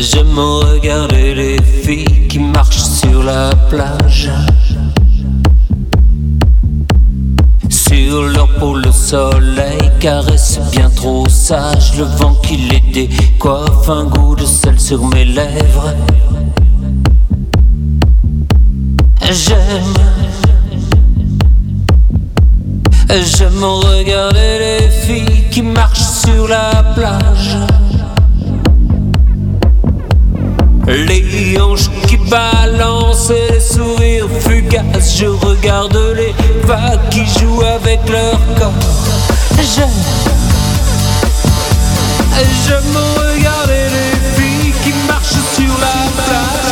J'aime regarder les filles qui marchent sur la plage. Sur leur peau, le soleil caresse bien trop sage. Le vent qui les décoiffe, un goût de sel sur mes lèvres. J'aime. J'aime regarder les filles qui marchent sur la plage. Les hanches qui balancent les sourires fugaces, je regarde les vagues qui jouent avec leur corps. Je, je me regarde et les filles qui marchent sur la plage.